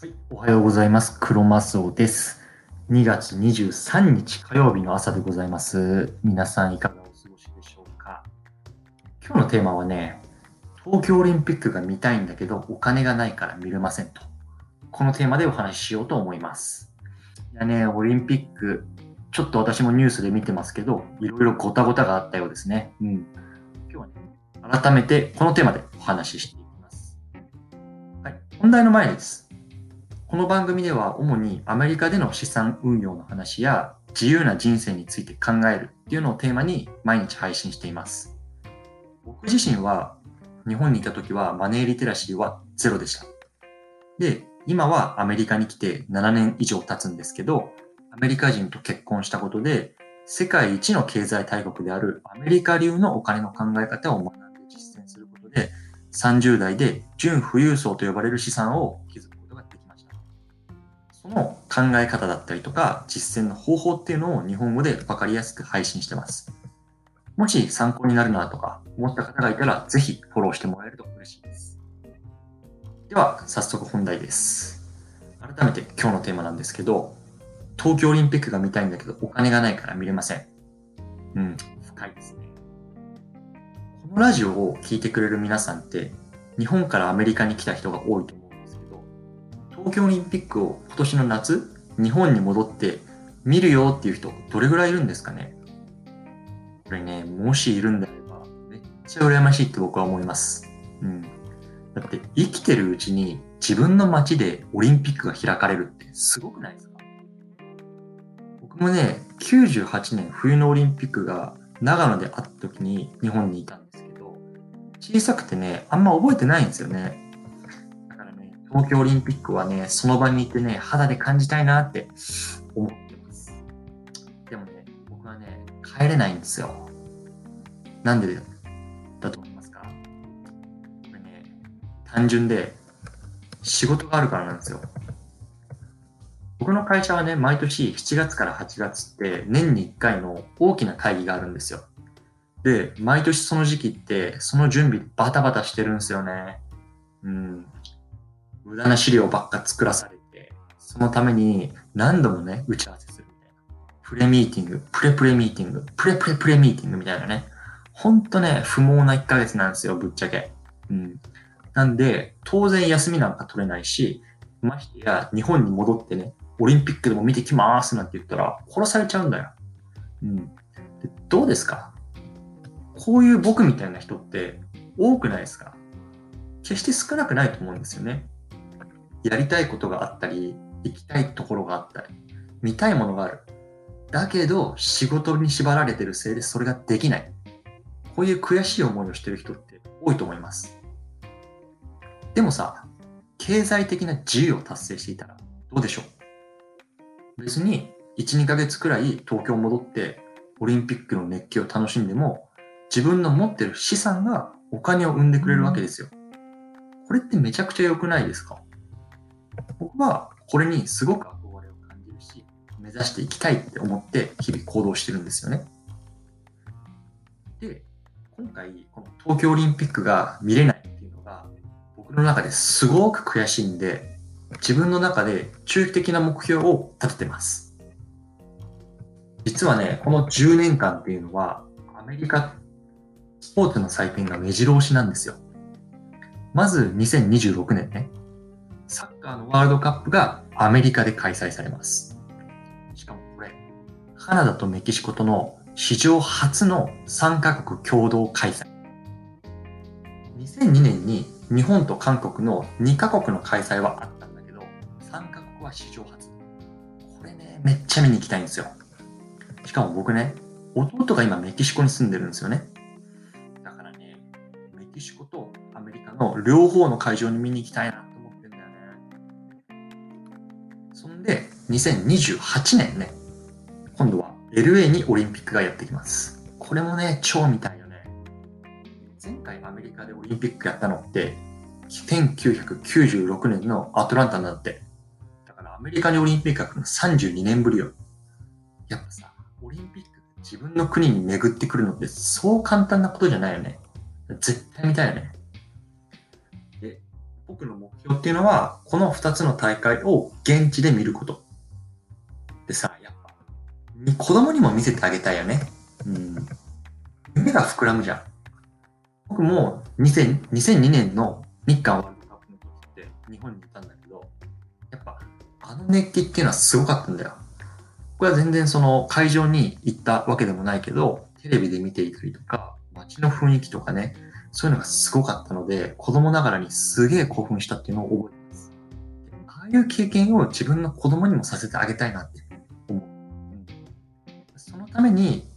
はい、おはようございます。黒マスオです。2月23日火曜日の朝でございます。皆さんいかがお過ごしでしょうか？今日のテーマはね、東京オリンピックが見たいんだけどお金がないから見れませんと。このテーマでお話ししようと思います。いやね、オリンピック、ちょっと私もニュースで見てますけど、いろいろごたごたがあったようですね。うん。今日はね、改めてこのテーマでお話ししていきます。はい、本題の前です。この番組では主にアメリカでの資産運用の話や自由な人生について考えるっていうのをテーマに毎日配信しています。僕自身は日本にいた時はマネーリテラシーはゼロでした。で、今はアメリカに来て7年以上経つんですけど、アメリカ人と結婚したことで世界一の経済大国であるアメリカ流のお金の考え方を学んで実践することで30代で純富裕層と呼ばれる資産を築く。その考え方だったりとか実践の方法っていうのを日本語で分かりやすく配信してます。もし参考になるなとか思った方がいたらぜひフォローしてもらえると嬉しいです。では早速本題です。改めて今日のテーマなんですけど、東京オリンピックが見たいんだけどお金がないから見れません。うん、深いですね。このラジオを聞いてくれる皆さんって日本からアメリカに来た人が多いと、東京オリンピックを今年の夏、日本に戻って見るよっていう人どれぐらいいるんですかね？これね、もしいるんであればめっちゃ羨ましいって僕は思います。うん。だって生きてるうちに自分の街でオリンピックが開かれるってすごくないですか？僕もね、98年冬のオリンピックが長野であった時に日本にいたんですけど、小さくてね、あんま覚えてないんですよね。東京オリンピックはね、その場にいてね、肌で感じたいなって思ってます。でもね、僕はね、帰れないんですよ。なんでだと思いますか？これね、単純で仕事があるからなんですよ。僕の会社はね、毎年7月から8月って年に1回の大きな会議があるんですよ。で、毎年その時期ってその準備バタバタしてるんですよね。うん。無駄な資料ばっか作らされて、そのために何度もね、打ち合わせするみたいな。プレミーティング、プレプレミーティング、プレプレプレミーティングみたいなね。ほんとね、不毛な1ヶ月なんですよ、ぶっちゃけ。うん。なんで、当然休みなんか取れないし、ましてや日本に戻ってね、オリンピックでも見てきますなんて言ったら殺されちゃうんだよ。うん。どうですか？こういう僕みたいな人って多くないですか？決して少なくないと思うんですよね。やりたいことがあったり、行きたいところがあったり、見たいものがある。だけど仕事に縛られてるせいでそれができない。こういう悔しい思いをしてる人って多いと思います。でもさ、経済的な自由を達成していたらどうでしょう？別に1、2ヶ月くらい東京戻ってオリンピックの熱気を楽しんでも自分の持ってる資産がお金を生んでくれるわけですよ。これってめちゃくちゃ良くないですか？はこれにすごく憧れを感じるし、目指していきたいって思って日々行動してるんですよね。で、今回この東京オリンピックが見れないっていうのが僕の中ですごく悔しいんで、自分の中で中期的な目標を立ててます。実はね、この10年間っていうのは、アメリカスポーツの祭典が目白押しなんですよ。まず2026年ね、サッカーのワールドカップがアメリカで開催されます。しかもこれ、カナダとメキシコとの史上初の3カ国共同開催。2002年に日本と韓国の2カ国の開催はあったんだけど、3カ国は史上初。これね、めっちゃ見に行きたいんですよ。しかも僕ね、弟が今メキシコに住んでるんですよね。だからね、メキシコとアメリカの両方の会場に見に行きたいな2028年ね、今度は LA にオリンピックがやってきます。これもね、超見たいよね。前回アメリカでオリンピックやったのって、1996年のアトランタになって。だからアメリカにオリンピックが来るの32年ぶりよ。やっぱさ、オリンピック自分の国に巡ってくるのってそう簡単なことじゃないよね。絶対見たいよね。で、僕の目標っていうのは、この2つの大会を現地で見ること。でさ、やっぱ、子供にも見せてあげたいよね。うん。夢が膨らむじゃん。僕も2000 2002年の日韓ワールドカップの時って日本にいたんだけど、やっぱあの熱気っていうのはすごかったんだよ。これは全然その会場に行ったわけでもないけど、テレビで見ていたりとか、街の雰囲気とかね、そういうのがすごかったので、子供ながらにすげえ興奮したっていうのを覚えてます。ああいう経験を自分の子供にもさせてあげたいなって。ために、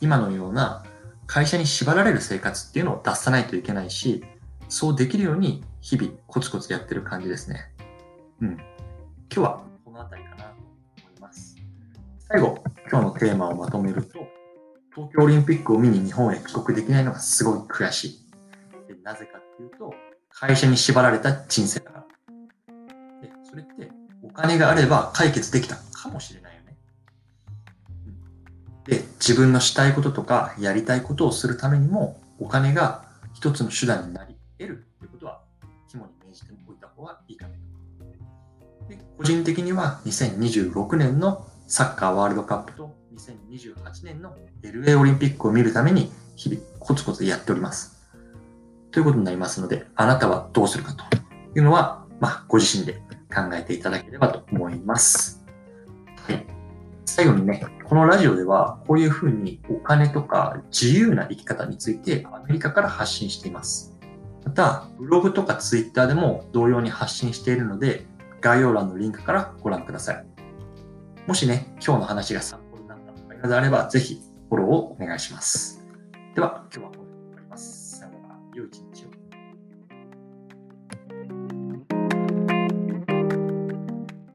今のような会社に縛られる生活っていうのを出さないといけないし、そうできるように日々コツコツやってる感じですね。うん。今日はこの辺りかなと思います。最後、今日のテーマをまとめると、東京オリンピックを見に日本へ帰国できないのがすごい悔しい。でなぜかっていうと、会社に縛られた人生だから。で、それってお金があれば解決できたかもしれない。で、自分のしたいこととかやりたいことをするためにも、お金が一つの手段になり得るということは、肝に銘じておいた方がいいかなと。で個人的には2026年のサッカーワールドカップと2028年の LA オリンピックを見るために日々コツコツやっております。ということになりますので、あなたはどうするかというのは、まあ、ご自身で考えていただければと思います。はい。最後にね、このラジオでは、こういうふうにお金とか自由な生き方についてアメリカから発信しています。また、ブログとかツイッターでも同様に発信しているので、概要欄のリンクからご覧ください。もしね、今日の話が参考になったのがあれば、ぜひフォローをお願いします。では、今日はこれで終わります。さよなら。良い一日を。